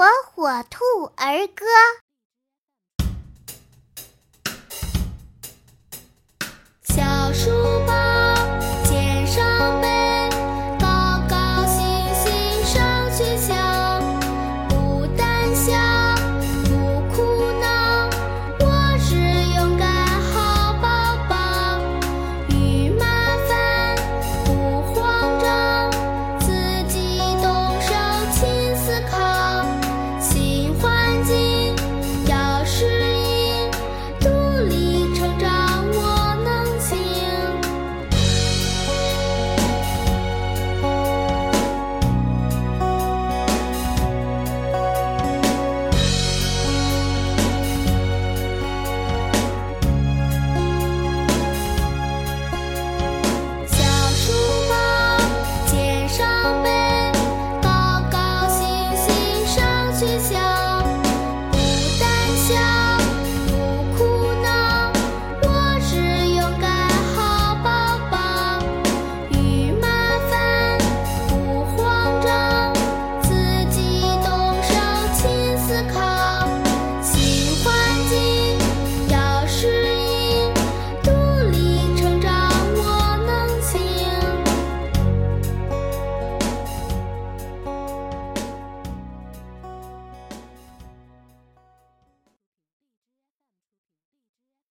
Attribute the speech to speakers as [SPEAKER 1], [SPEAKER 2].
[SPEAKER 1] 火火兔儿歌。